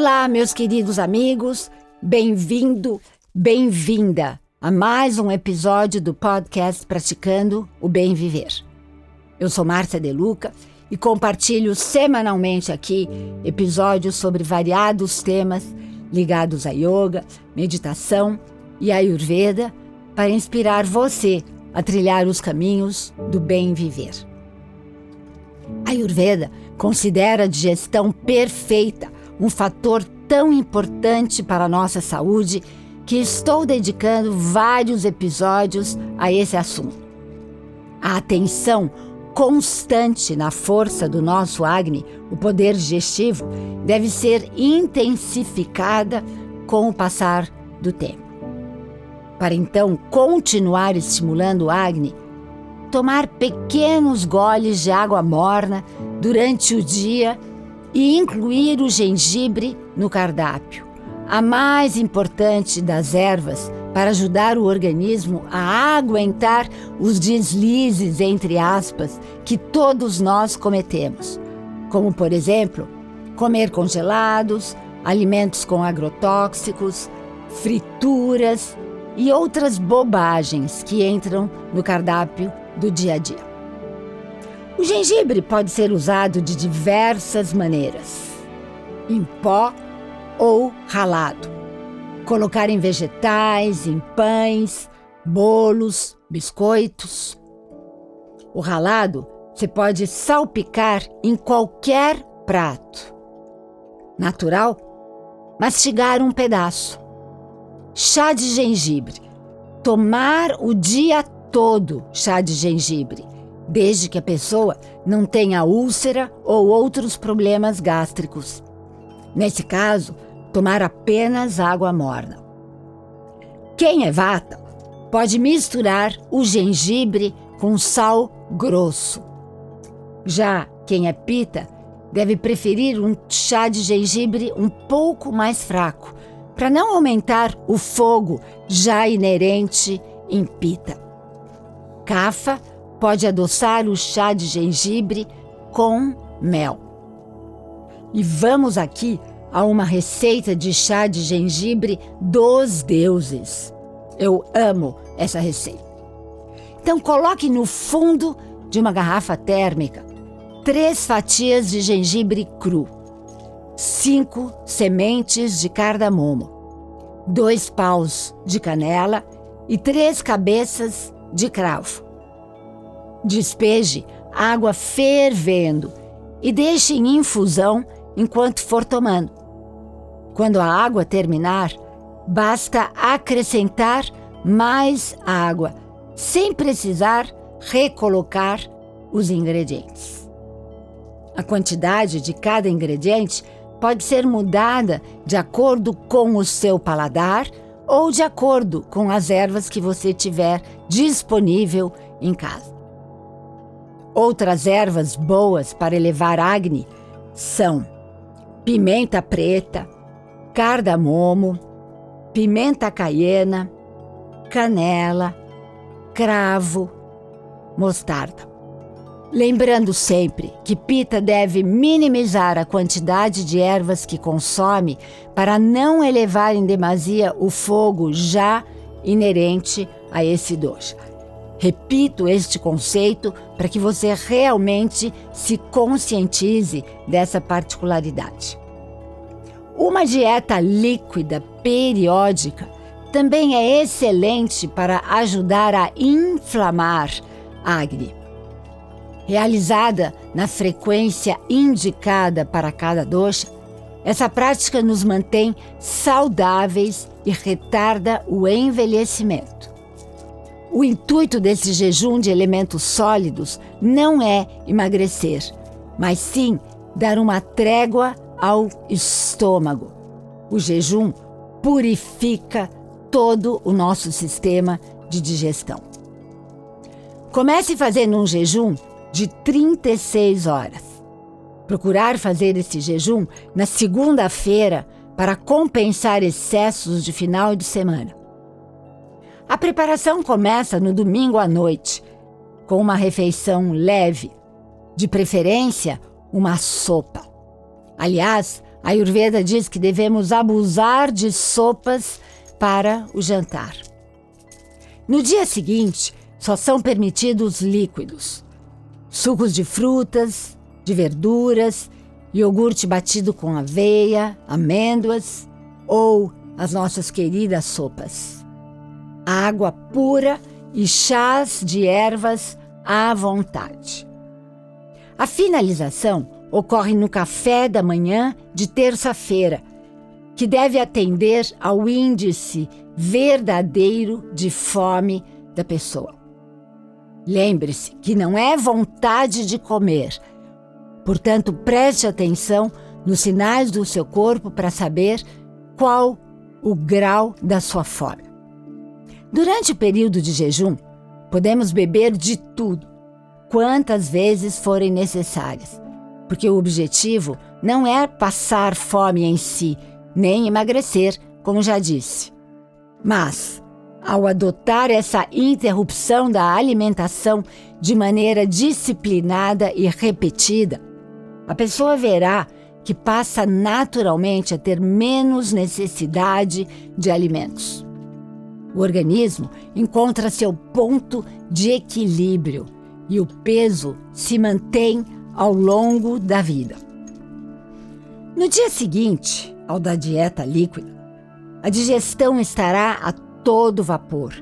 Olá, meus queridos amigos, bem-vindo, bem-vinda a mais um episódio do podcast Praticando o Bem Viver. Eu sou Márcia Deluca e compartilho semanalmente aqui episódios sobre variados temas ligados a yoga, meditação e ayurveda para inspirar você a trilhar os caminhos do bem viver. A Ayurveda considera a digestão perfeita um fator tão importante para a nossa saúde que estou dedicando vários episódios a esse assunto. A atenção constante na força do nosso Agni, o poder digestivo, deve ser intensificada com o passar do tempo. Para então continuar estimulando o Agni, tomar pequenos goles de água morna durante o dia e incluir o gengibre no cardápio, a mais importante das ervas para ajudar o organismo a aguentar os deslizes, entre aspas, que todos nós cometemos, como, por exemplo, comer congelados, alimentos com agrotóxicos, frituras e outras bobagens que entram no cardápio do dia a dia. O gengibre pode ser usado de diversas maneiras: em pó ou ralado. Colocar em vegetais, em pães, bolos, biscoitos. O ralado você pode salpicar em qualquer prato. Natural, mastigar um pedaço. Chá de gengibre. Tomar o dia todo chá de gengibre desde que a pessoa não tenha úlcera ou outros problemas gástricos. Nesse caso, tomar apenas água morna. Quem é vata pode misturar o gengibre com sal grosso. Já quem é pita deve preferir um chá de gengibre um pouco mais fraco, para não aumentar o fogo já inerente em pita. Cafa pode adoçar o chá de gengibre com mel. E vamos aqui a uma receita de chá de gengibre dos deuses. Eu amo essa receita. Então coloque no fundo de uma garrafa térmica três fatias de gengibre cru, cinco sementes de cardamomo, dois paus de canela e três cabeças de cravo. Despeje água fervendo e deixe em infusão enquanto for tomando. Quando a água terminar, basta acrescentar mais água, sem precisar recolocar os ingredientes. A quantidade de cada ingrediente pode ser mudada de acordo com o seu paladar ou de acordo com as ervas que você tiver disponível em casa. Outras ervas boas para elevar Agni são pimenta preta, cardamomo, pimenta caiena, canela, cravo, mostarda. Lembrando sempre que Pita deve minimizar a quantidade de ervas que consome para não elevar em demasia o fogo já inerente a esse doxa. Repito este conceito para que você realmente se conscientize dessa particularidade. Uma dieta líquida periódica também é excelente para ajudar a inflamar a Agni. Realizada na frequência indicada para cada dosha, essa prática nos mantém saudáveis e retarda o envelhecimento. O intuito desse jejum de elementos sólidos não é emagrecer, mas sim dar uma trégua ao estômago. O jejum purifica todo o nosso sistema de digestão. Comece fazendo um jejum de 36 horas. Procurar fazer esse jejum na segunda-feira para compensar excessos de final de semana. A preparação começa no domingo à noite, com uma refeição leve, de preferência, uma sopa. Aliás, A Ayurveda diz que devemos abusar de sopas para o jantar. No dia seguinte, só são permitidos líquidos: sucos de frutas, de verduras, iogurte batido com aveia, amêndoas ou as nossas queridas sopas. Água pura e chás de ervas à vontade. A finalização ocorre no café da manhã de terça-feira, que deve atender ao índice verdadeiro de fome da pessoa. Lembre-se que não é vontade de comer. Portanto, preste atenção nos sinais do seu corpo para saber qual o grau da sua fome. Durante o período de jejum, podemos beber de tudo, quantas vezes forem necessárias, porque o objetivo não é passar fome em si, nem emagrecer, como já disse. Mas, ao adotar essa interrupção da alimentação de maneira disciplinada e repetida, a pessoa verá que passa naturalmente a ter menos necessidade de alimentos. O organismo encontra seu ponto de equilíbrio e o peso se mantém ao longo da vida. No dia seguinte ao da dieta líquida, a digestão estará a todo vapor,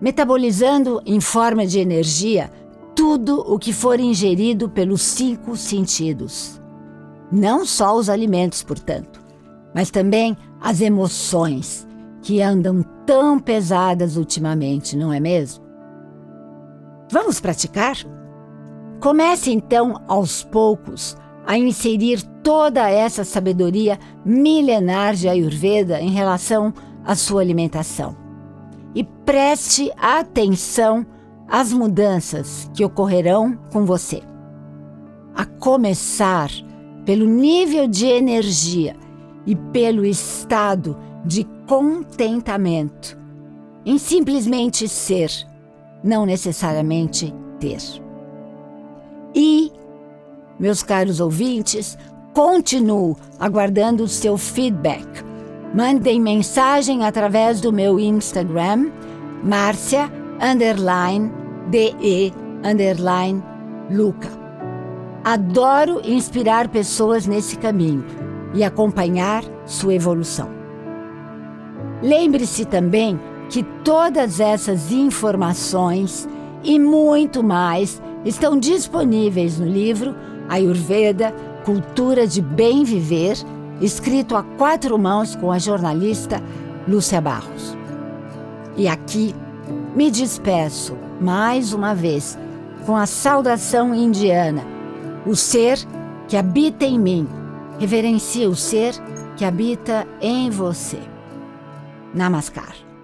metabolizando em forma de energia tudo o que for ingerido pelos cinco sentidos. Não só os alimentos, portanto, mas também as emoções, que andam tão pesadas ultimamente, não é mesmo? Vamos praticar? Comece então aos poucos a inserir toda essa sabedoria milenar de Ayurveda em relação à sua alimentação. E preste atenção às mudanças que ocorrerão com você. A começar pelo nível de energia e pelo estado de contentamento em simplesmente ser, não necessariamente ter. E, meus caros ouvintes, continuo aguardando o seu feedback. Mandem mensagem através do meu Instagram, Márcia underline DE underline Luca. Adoro inspirar pessoas nesse caminho e acompanhar sua evolução. Lembre-se também que todas essas informações e muito mais estão disponíveis no livro Ayurveda Cultura de Bem Viver, escrito a quatro mãos com a jornalista Lúcia Barros. E aqui me despeço mais uma vez com a saudação indiana: o ser que habita em mim reverencia o ser que habita em você. Namaskar.